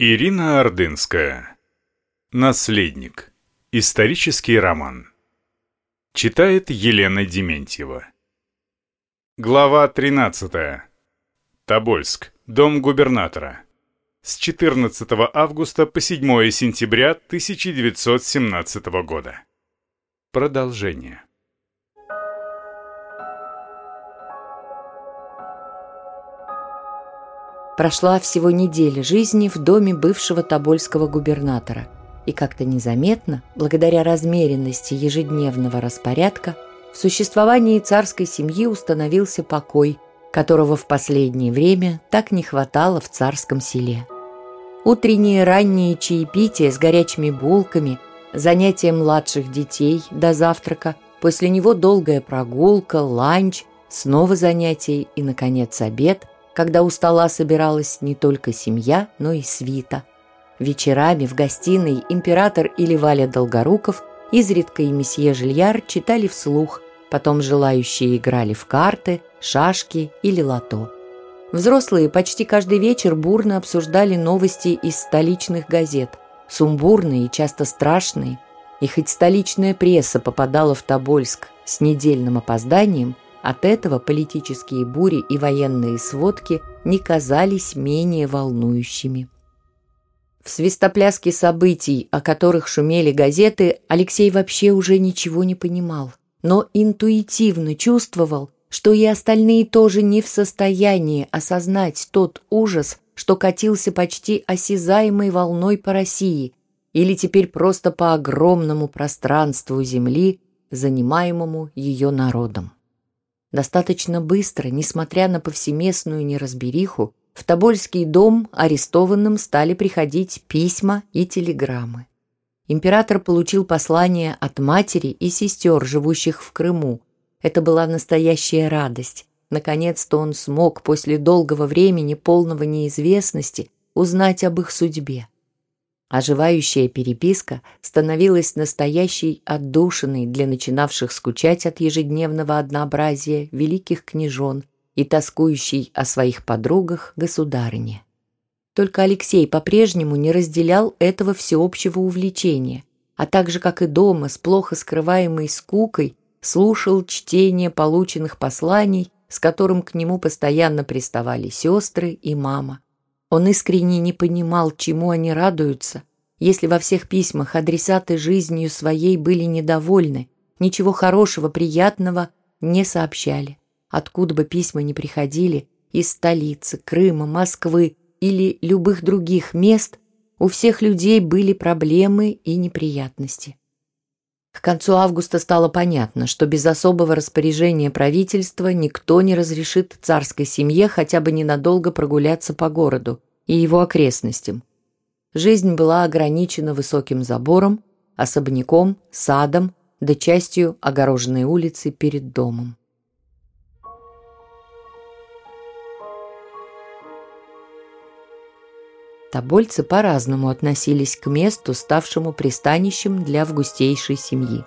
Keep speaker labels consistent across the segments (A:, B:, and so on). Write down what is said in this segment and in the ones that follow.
A: Ирина Ордынская. Наследник. Исторический роман. Читает Елена Дементьева. Глава 13. Тобольск. Дом губернатора. С 14 августа по 7 сентября 1917 года. Продолжение.
B: Прошла всего неделя жизни в доме бывшего тобольского губернатора, и как-то незаметно, благодаря размеренности ежедневного распорядка, в существовании царской семьи установился покой, которого в последнее время так не хватало в царском селе. Утренние ранние чаепития с горячими булками, занятия младших детей до завтрака, после него долгая прогулка, ланч, снова занятия и, наконец, обед – когда у стола собиралась не только семья, но и свита. Вечерами в гостиной император или Валя Долгоруков, изредка и месье Жильяр читали вслух, потом желающие играли в карты, шашки или лото. Взрослые почти каждый вечер бурно обсуждали новости из столичных газет, сумбурные и часто страшные, и хоть столичная пресса попадала в Тобольск с недельным опозданием, от этого политические бури и военные сводки не казались менее волнующими. В свистопляске событий, о которых шумели газеты, Алексей вообще уже ничего не понимал, но интуитивно чувствовал, что и остальные тоже не в состоянии осознать тот ужас, что катился почти осязаемой волной по России или теперь просто по огромному пространству земли, занимаемому ее народом. Достаточно быстро, несмотря на повсеместную неразбериху, в Тобольский дом арестованным стали приходить письма и телеграммы. Император получил послание от матери и сестер, живущих в Крыму. Это была настоящая радость. Наконец-то он смог после долгого времени полного неизвестности узнать об их судьбе. Оживающая переписка становилась настоящей отдушиной для начинавших скучать от ежедневного однообразия великих княжон и тоскующей о своих подругах государыне. Только Алексей по-прежнему не разделял этого всеобщего увлечения, а так же, как и дома, с плохо скрываемой скукой, слушал чтение полученных посланий, с которым к нему постоянно приставали сестры и мама. Он искренне не понимал, чему они радуются, если во всех письмах адресаты жизнью своей были недовольны, ничего хорошего, приятного не сообщали. Откуда бы письма ни приходили, из столицы, Крыма, Москвы или любых других мест, у всех людей были проблемы и неприятности. К концу августа стало понятно, что без особого распоряжения правительства никто не разрешит царской семье хотя бы ненадолго прогуляться по городу и его окрестностям. Жизнь была ограничена высоким забором, особняком, садом, да частью огороженной улицы перед домом. Тобольцы по-разному относились к месту, ставшему пристанищем для августейшей семьи.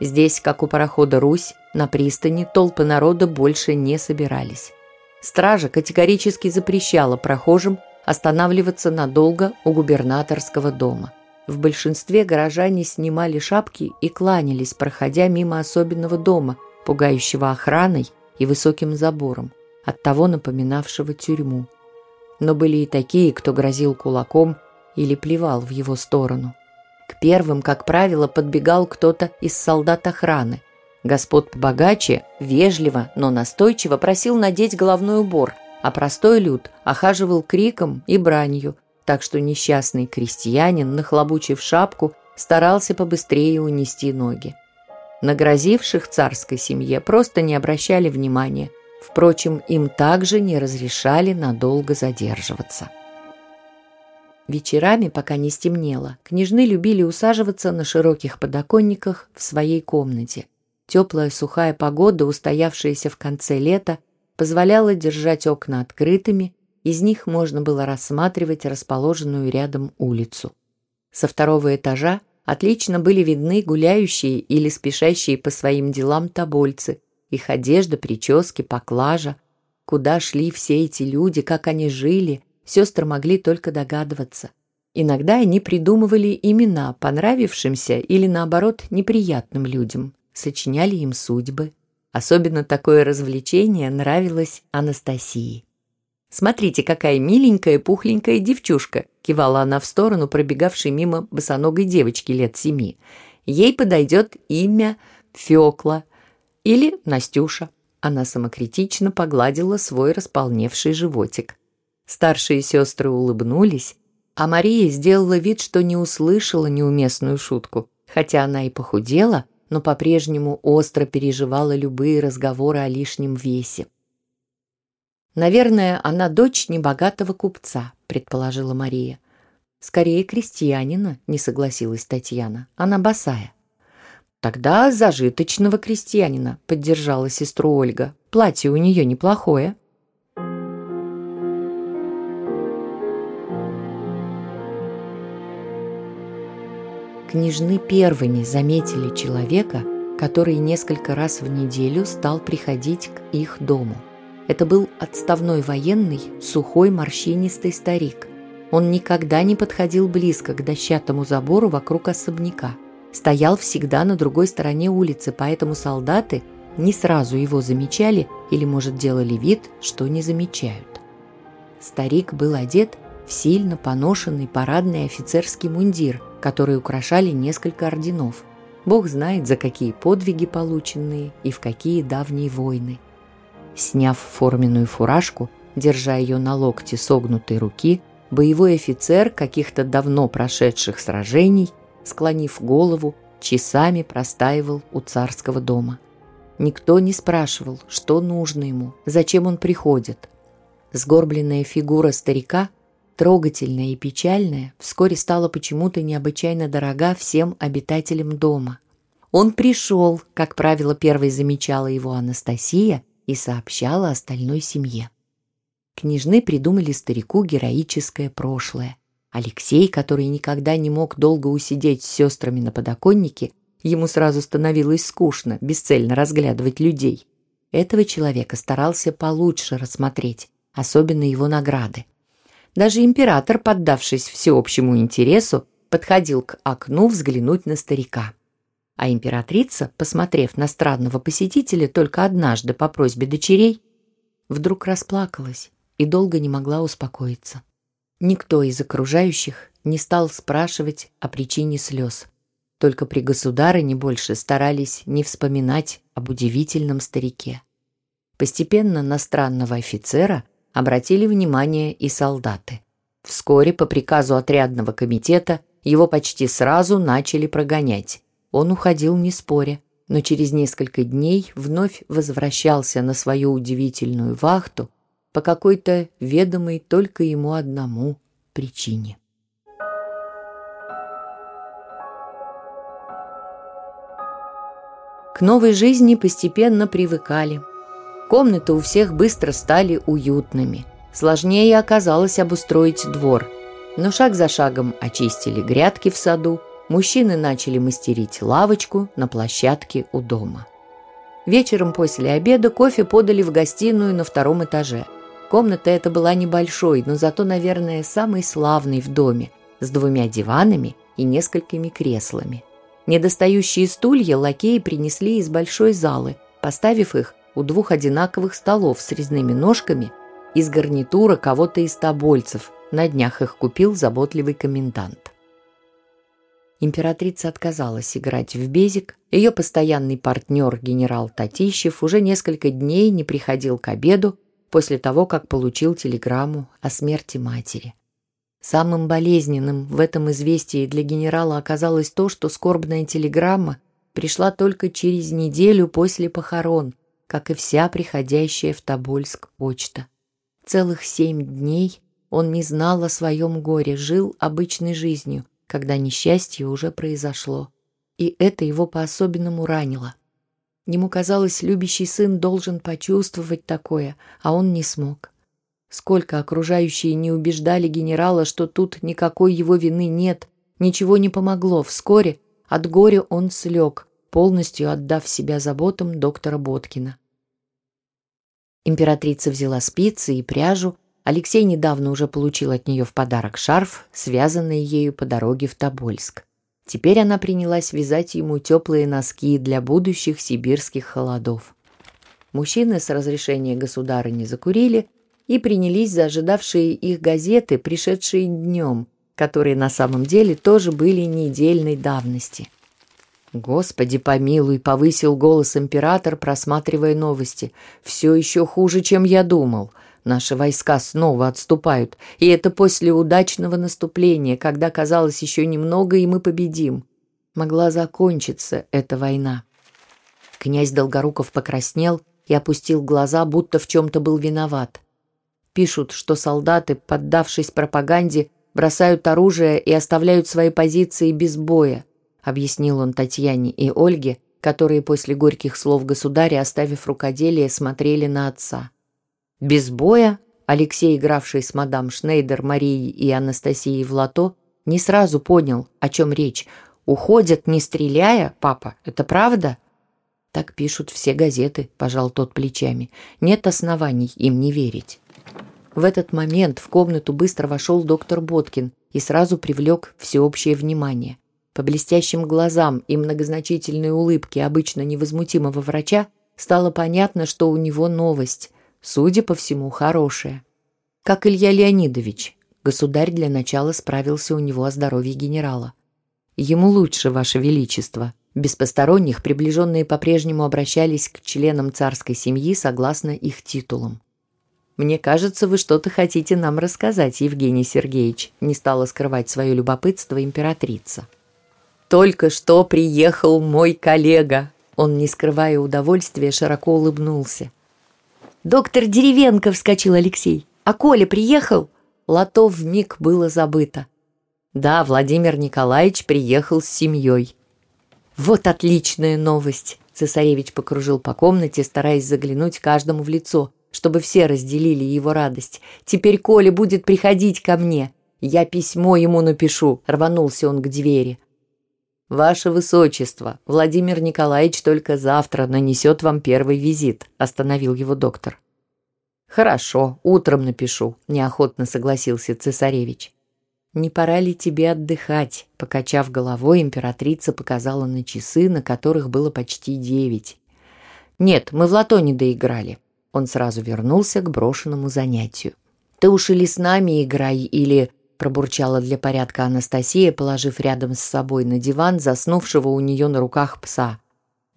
B: Здесь, как у парохода «Русь», на пристани толпы народа больше не собирались. Стража категорически запрещала прохожим останавливаться надолго у губернаторского дома. В большинстве горожане снимали шапки и кланялись, проходя мимо особенного дома, пугающего охраной и высоким забором, оттого напоминавшего тюрьму но были и такие, кто грозил кулаком или плевал в его сторону. К первым, как правило, подбегал кто-то из солдат охраны. Господ побогаче вежливо, но настойчиво просил надеть головной убор, а простой люд охаживал криком и бранью, так что несчастный крестьянин, нахлобучив шапку, старался побыстрее унести ноги. Нагрозивших царской семье просто не обращали внимания, Впрочем, им также не разрешали надолго задерживаться. Вечерами, пока не стемнело, княжны любили усаживаться на широких подоконниках в своей комнате. Теплая сухая погода, устоявшаяся в конце лета, позволяла держать окна открытыми, из них можно было рассматривать расположенную рядом улицу. Со второго этажа отлично были видны гуляющие или спешащие по своим делам тобольцы – их одежда, прически, поклажа. Куда шли все эти люди, как они жили, сестры могли только догадываться. Иногда они придумывали имена понравившимся или, наоборот, неприятным людям, сочиняли им судьбы. Особенно такое развлечение нравилось Анастасии. «Смотрите, какая миленькая пухленькая девчушка!» кивала она в сторону пробегавшей мимо босоногой девочки лет семи. «Ей подойдет имя Фёкла или Настюша». Она самокритично погладила свой располневший животик. Старшие сестры улыбнулись, а Мария сделала вид, что не услышала неуместную шутку, хотя она и похудела, но по-прежнему остро переживала любые разговоры о лишнем весе. «Наверное, она дочь небогатого купца», — предположила Мария. «Скорее крестьянина», — не согласилась Татьяна. «Она босая». «Тогда зажиточного крестьянина», — поддержала сестру Ольга. «Платье у нее неплохое». Княжны первыми заметили человека, который несколько раз в неделю стал приходить к их дому. Это был отставной военный, сухой, морщинистый старик. Он никогда не подходил близко к дощатому забору вокруг особняка. Стоял всегда на другой стороне улицы, поэтому солдаты не сразу его замечали или, может, делали вид, что не замечают. Старик был одет в сильно поношенный парадный офицерский мундир, который украшали несколько орденов. Бог знает, за какие подвиги полученные и в какие давние войны. Сняв форменную фуражку, держа ее на локте согнутой руки, боевой офицер каких-то давно прошедших сражений, склонив голову, часами простаивал у царского дома. Никто не спрашивал, что нужно ему, зачем он приходит. Сгорбленная фигура старика трогательная и печальная, вскоре стала почему-то необычайно дорога всем обитателям дома. Он пришел, как правило, первой замечала его Анастасия и сообщала остальной семье. Княжны придумали старику героическое прошлое. Алексей, который никогда не мог долго усидеть с сестрами на подоконнике, ему сразу становилось скучно бесцельно разглядывать людей. Этого человека старался получше рассмотреть, особенно его награды. Даже император, поддавшись всеобщему интересу, подходил к окну взглянуть на старика. А императрица, посмотрев на странного посетителя только однажды по просьбе дочерей, вдруг расплакалась и долго не могла успокоиться. Никто из окружающих не стал спрашивать о причине слез. Только при государыне больше старались не вспоминать об удивительном старике. Постепенно на странного офицера – обратили внимание и солдаты. Вскоре по приказу отрядного комитета его почти сразу начали прогонять. Он уходил не споря, но через несколько дней вновь возвращался на свою удивительную вахту по какой-то ведомой только ему одному причине. К новой жизни постепенно привыкали – Комнаты у всех быстро стали уютными. Сложнее оказалось обустроить двор. Но шаг за шагом очистили грядки в саду, мужчины начали мастерить лавочку на площадке у дома. Вечером после обеда кофе подали в гостиную на втором этаже. Комната эта была небольшой, но зато, наверное, самой славной в доме, с двумя диванами и несколькими креслами. Недостающие стулья лакеи принесли из большой залы, поставив их у двух одинаковых столов с резными ножками из гарнитура кого-то из тобольцев. На днях их купил заботливый комендант. Императрица отказалась играть в безик. Ее постоянный партнер генерал Татищев уже несколько дней не приходил к обеду после того, как получил телеграмму о смерти матери. Самым болезненным в этом известии для генерала оказалось то, что скорбная телеграмма пришла только через неделю после похорон, как и вся приходящая в Тобольск почта. Целых семь дней он не знал о своем горе, жил обычной жизнью, когда несчастье уже произошло. И это его по-особенному ранило. Ему казалось, любящий сын должен почувствовать такое, а он не смог. Сколько окружающие не убеждали генерала, что тут никакой его вины нет, ничего не помогло. Вскоре от горя он слег, полностью отдав себя заботам доктора Боткина. Императрица взяла спицы и пряжу, Алексей недавно уже получил от нее в подарок шарф, связанный ею по дороге в Тобольск. Теперь она принялась вязать ему теплые носки для будущих сибирских холодов. Мужчины с разрешения государыни закурили и принялись за ожидавшие их газеты, пришедшие днем, которые на самом деле тоже были недельной давности. «Господи помилуй!» — повысил голос император, просматривая новости. «Все еще хуже, чем я думал. Наши войска снова отступают, и это после удачного наступления, когда казалось еще немного, и мы победим. Могла закончиться эта война. Князь Долгоруков покраснел и опустил глаза, будто в чем-то был виноват. Пишут, что солдаты, поддавшись пропаганде, бросают оружие и оставляют свои позиции без боя, объяснил он Татьяне и Ольге, которые после горьких слов государя, оставив рукоделие, смотрели на отца. Без боя Алексей, игравший с мадам Шнейдер, Марией и Анастасией в лото, не сразу понял, о чем речь. «Уходят, не стреляя, папа, это правда?» «Так пишут все газеты», – пожал тот плечами. «Нет оснований им не верить». В этот момент в комнату быстро вошел доктор Боткин и сразу привлек всеобщее внимание. По блестящим глазам и многозначительной улыбке обычно невозмутимого врача стало понятно, что у него новость судя по всему, хорошее. Как Илья Леонидович, государь для начала справился у него о здоровье генерала. Ему лучше, Ваше Величество. Без посторонних приближенные по-прежнему обращались к членам царской семьи согласно их титулам. «Мне кажется, вы что-то хотите нам рассказать, Евгений Сергеевич», не стала скрывать свое любопытство императрица. «Только что приехал мой коллега», он, не скрывая удовольствия, широко улыбнулся. «Доктор Деревенко!» — вскочил Алексей. «А Коля приехал?» Лото вмиг было забыто. Да, Владимир Николаевич приехал с семьей. «Вот отличная новость!» Цесаревич покружил по комнате, стараясь заглянуть каждому в лицо, чтобы все разделили его радость. «Теперь Коля будет приходить ко мне. Я письмо ему напишу», — рванулся он к двери. «Ваше Высочество, Владимир Николаевич только завтра нанесет вам первый визит», – остановил его доктор. «Хорошо, утром напишу», – неохотно согласился цесаревич. «Не пора ли тебе отдыхать?» – покачав головой, императрица показала на часы, на которых было почти девять. «Нет, мы в лото доиграли». Он сразу вернулся к брошенному занятию. «Ты уж или с нами играй, или пробурчала для порядка Анастасия, положив рядом с собой на диван заснувшего у нее на руках пса.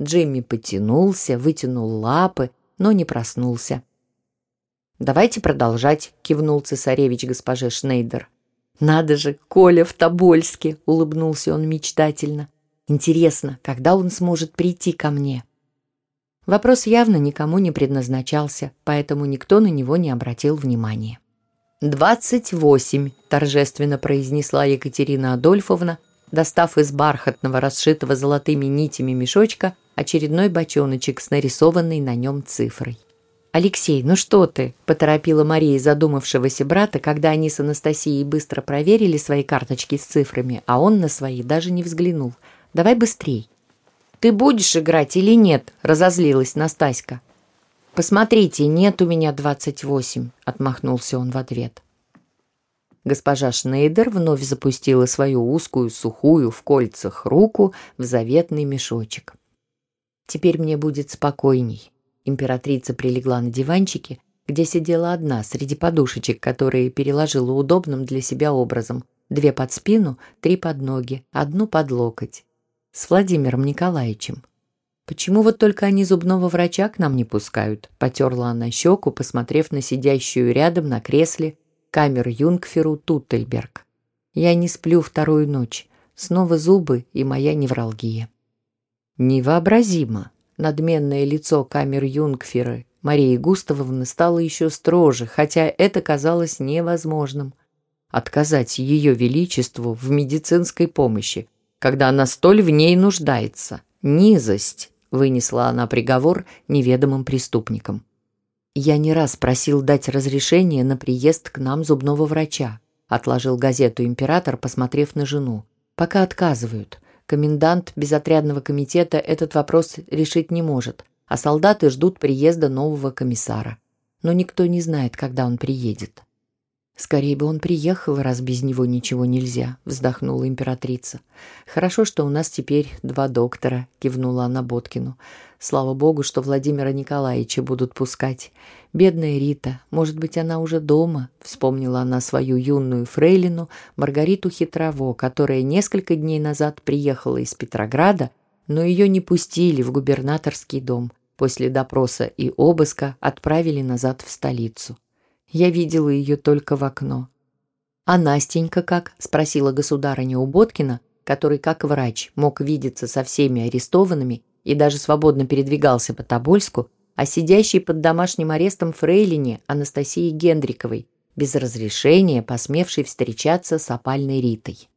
B: Джимми потянулся, вытянул лапы, но не проснулся. «Давайте продолжать», — кивнул цесаревич госпоже Шнейдер. «Надо же, Коля в Тобольске!» — улыбнулся он мечтательно. «Интересно, когда он сможет прийти ко мне?» Вопрос явно никому не предназначался, поэтому никто на него не обратил внимания. «Двадцать восемь», – торжественно произнесла Екатерина Адольфовна, достав из бархатного, расшитого золотыми нитями мешочка очередной бочоночек с нарисованной на нем цифрой. «Алексей, ну что ты?» – поторопила Мария задумавшегося брата, когда они с Анастасией быстро проверили свои карточки с цифрами, а он на свои даже не взглянул. «Давай быстрей». «Ты будешь играть или нет?» – разозлилась Настаська. «Посмотрите, нет у меня двадцать восемь», — отмахнулся он в ответ. Госпожа Шнейдер вновь запустила свою узкую, сухую, в кольцах руку в заветный мешочек. «Теперь мне будет спокойней». Императрица прилегла на диванчике, где сидела одна среди подушечек, которые переложила удобным для себя образом. Две под спину, три под ноги, одну под локоть. С Владимиром Николаевичем. «Почему вот только они зубного врача к нам не пускают?» Потерла она щеку, посмотрев на сидящую рядом на кресле камер Юнгферу Туттельберг. «Я не сплю вторую ночь. Снова зубы и моя невралгия». «Невообразимо!» Надменное лицо камер Юнгферы Марии Густавовны стало еще строже, хотя это казалось невозможным. Отказать ее величеству в медицинской помощи, когда она столь в ней нуждается. Низость вынесла она приговор неведомым преступникам. «Я не раз просил дать разрешение на приезд к нам зубного врача», отложил газету император, посмотрев на жену. «Пока отказывают. Комендант безотрядного комитета этот вопрос решить не может, а солдаты ждут приезда нового комиссара. Но никто не знает, когда он приедет». «Скорее бы он приехал, раз без него ничего нельзя», — вздохнула императрица. «Хорошо, что у нас теперь два доктора», — кивнула она Боткину. «Слава богу, что Владимира Николаевича будут пускать. Бедная Рита, может быть, она уже дома?» — вспомнила она свою юную фрейлину Маргариту Хитрово, которая несколько дней назад приехала из Петрограда, но ее не пустили в губернаторский дом. После допроса и обыска отправили назад в столицу. Я видела ее только в окно. «А Настенька как?» – спросила государыня у Боткина, который, как врач, мог видеться со всеми арестованными и даже свободно передвигался по Тобольску, а сидящей под домашним арестом фрейлине Анастасии Гендриковой, без разрешения посмевшей встречаться с опальной Ритой.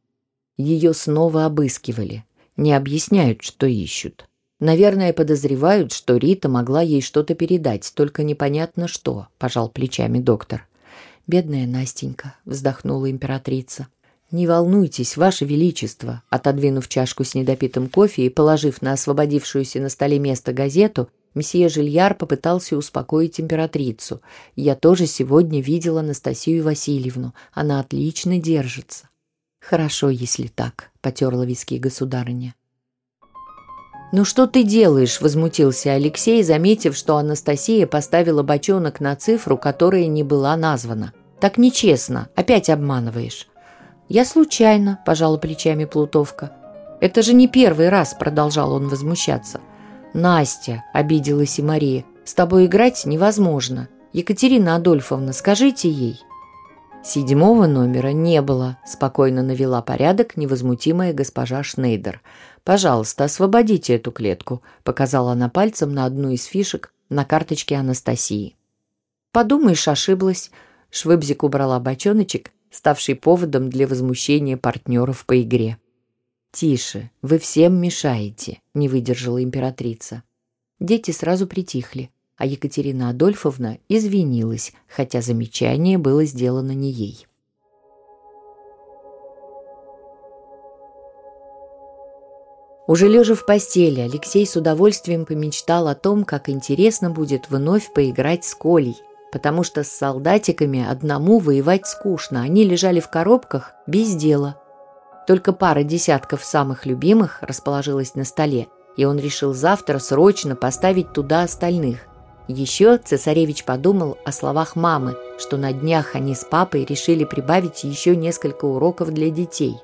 B: Ее снова обыскивали. Не объясняют, что ищут. Наверное, подозревают, что Рита могла ей что-то передать, только непонятно что, пожал плечами доктор. Бедная Настенька, вздохнула императрица. Не волнуйтесь, ваше величество, отодвинув чашку с недопитым кофе и положив на освободившуюся на столе место газету, месье Жильяр попытался успокоить императрицу. Я тоже сегодня видела Анастасию Васильевну. Она отлично держится. Хорошо, если так, потерла виски государыня. «Ну что ты делаешь?» – возмутился Алексей, заметив, что Анастасия поставила бочонок на цифру, которая не была названа. «Так нечестно. Опять обманываешь». «Я случайно», – пожала плечами Плутовка. «Это же не первый раз», – продолжал он возмущаться. «Настя», – обиделась и Мария, – «с тобой играть невозможно. Екатерина Адольфовна, скажите ей». Седьмого номера не было, спокойно навела порядок невозмутимая госпожа Шнейдер. «Пожалуйста, освободите эту клетку», — показала она пальцем на одну из фишек на карточке Анастасии. «Подумаешь, ошиблась». Швыбзик убрала бочоночек, ставший поводом для возмущения партнеров по игре. «Тише, вы всем мешаете», — не выдержала императрица. Дети сразу притихли а Екатерина Адольфовна извинилась, хотя замечание было сделано не ей. Уже лежа в постели, Алексей с удовольствием помечтал о том, как интересно будет вновь поиграть с Колей, потому что с солдатиками одному воевать скучно, они лежали в коробках без дела. Только пара десятков самых любимых расположилась на столе, и он решил завтра срочно поставить туда остальных, еще цесаревич подумал о словах мамы, что на днях они с папой решили прибавить еще несколько уроков для детей.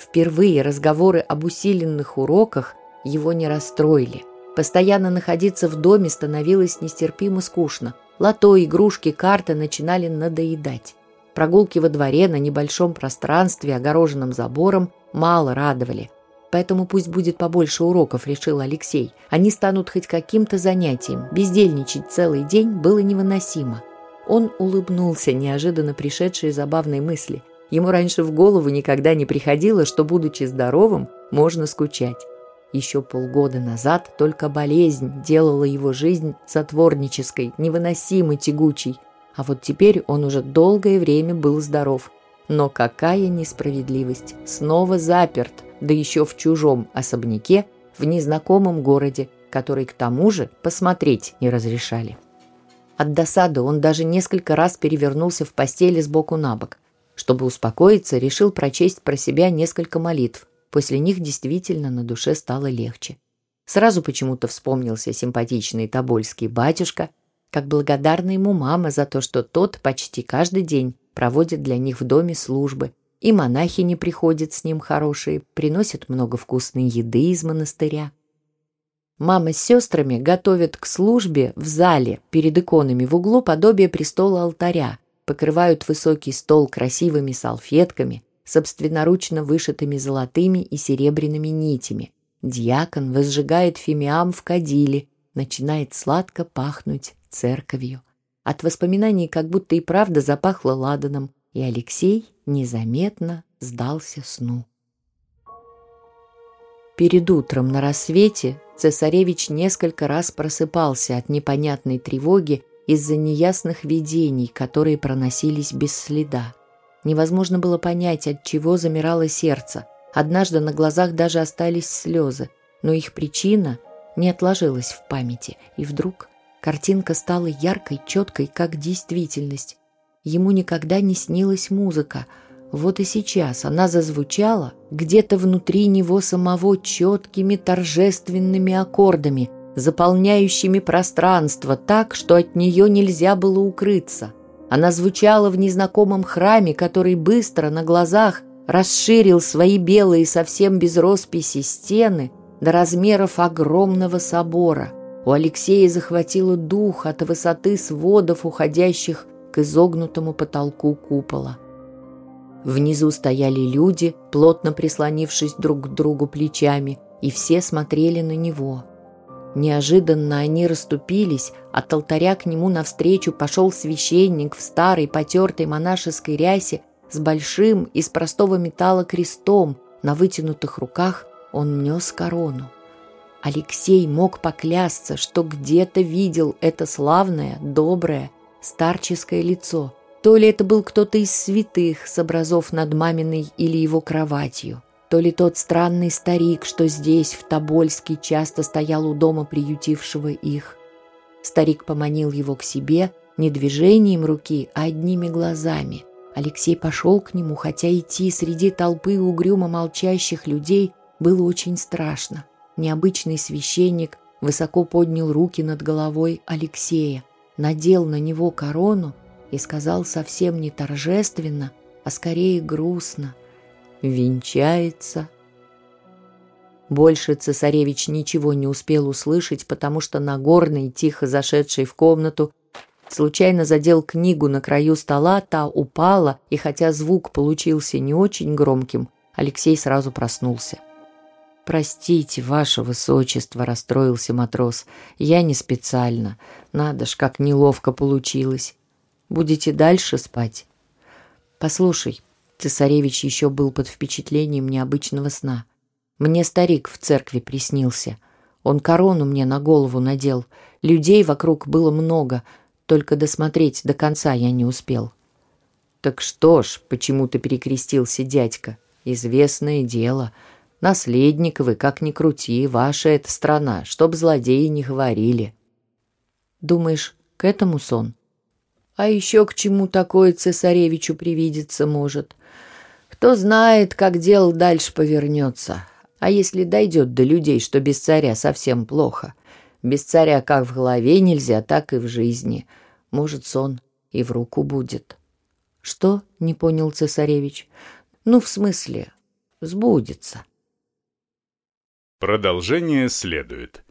B: Впервые разговоры об усиленных уроках его не расстроили. Постоянно находиться в доме становилось нестерпимо скучно. Лото, игрушки, карты начинали надоедать. Прогулки во дворе на небольшом пространстве, огороженном забором, мало радовали – Поэтому пусть будет побольше уроков, решил Алексей. Они станут хоть каким-то занятием. Бездельничать целый день было невыносимо. Он улыбнулся неожиданно пришедшей забавной мысли. Ему раньше в голову никогда не приходило, что, будучи здоровым, можно скучать. Еще полгода назад только болезнь делала его жизнь затворнической, невыносимо тягучей. А вот теперь он уже долгое время был здоров. Но какая несправедливость! Снова заперт – да еще в чужом особняке в незнакомом городе, который к тому же посмотреть не разрешали. От досады он даже несколько раз перевернулся в постели сбоку на бок. Чтобы успокоиться, решил прочесть про себя несколько молитв. После них действительно на душе стало легче. Сразу почему-то вспомнился симпатичный тобольский батюшка, как благодарна ему мама за то, что тот почти каждый день проводит для них в доме службы, и монахи не приходят с ним хорошие, приносят много вкусной еды из монастыря. Мама с сестрами готовят к службе в зале перед иконами в углу подобие престола алтаря, покрывают высокий стол красивыми салфетками, собственноручно вышитыми золотыми и серебряными нитями. Дьякон возжигает фимиам в кадиле, начинает сладко пахнуть церковью. От воспоминаний как будто и правда запахло ладаном, и Алексей незаметно сдался сну. Перед утром на рассвете цесаревич несколько раз просыпался от непонятной тревоги из-за неясных видений, которые проносились без следа. Невозможно было понять, от чего замирало сердце. Однажды на глазах даже остались слезы, но их причина не отложилась в памяти, и вдруг картинка стала яркой, четкой, как действительность. Ему никогда не снилась музыка. Вот и сейчас она зазвучала где-то внутри него самого четкими торжественными аккордами, заполняющими пространство так, что от нее нельзя было укрыться. Она звучала в незнакомом храме, который быстро на глазах расширил свои белые совсем без росписи стены до размеров огромного собора. У Алексея захватило дух от высоты сводов, уходящих к изогнутому потолку купола. Внизу стояли люди, плотно прислонившись друг к другу плечами, и все смотрели на него. Неожиданно они расступились, от алтаря к нему навстречу пошел священник в старой потертой монашеской рясе с большим из простого металла крестом, на вытянутых руках он нес корону. Алексей мог поклясться, что где-то видел это славное, доброе, старческое лицо. То ли это был кто-то из святых с образов над маминой или его кроватью, то ли тот странный старик, что здесь, в Тобольске, часто стоял у дома приютившего их. Старик поманил его к себе не движением руки, а одними глазами. Алексей пошел к нему, хотя идти среди толпы угрюмо молчащих людей было очень страшно. Необычный священник высоко поднял руки над головой Алексея, надел на него корону и сказал совсем не торжественно, а скорее грустно «Венчается». Больше цесаревич ничего не успел услышать, потому что Нагорный, тихо зашедший в комнату, случайно задел книгу на краю стола, та упала, и хотя звук получился не очень громким, Алексей сразу проснулся. «Простите, ваше высочество», — расстроился матрос. «Я не специально. Надо ж, как неловко получилось. Будете дальше спать?» «Послушай», — цесаревич еще был под впечатлением необычного сна. «Мне старик в церкви приснился. Он корону мне на голову надел. Людей вокруг было много, только досмотреть до конца я не успел». «Так что ж, почему ты перекрестился дядька? Известное дело». Наследник вы, как ни крути, ваша эта страна, чтоб злодеи не говорили. Думаешь, к этому сон? А еще к чему такое цесаревичу привидеться может? Кто знает, как дело дальше повернется. А если дойдет до людей, что без царя совсем плохо? Без царя как в голове нельзя, так и в жизни. Может, сон и в руку будет. Что? Не понял цесаревич. Ну, в смысле, сбудется.
A: Продолжение следует.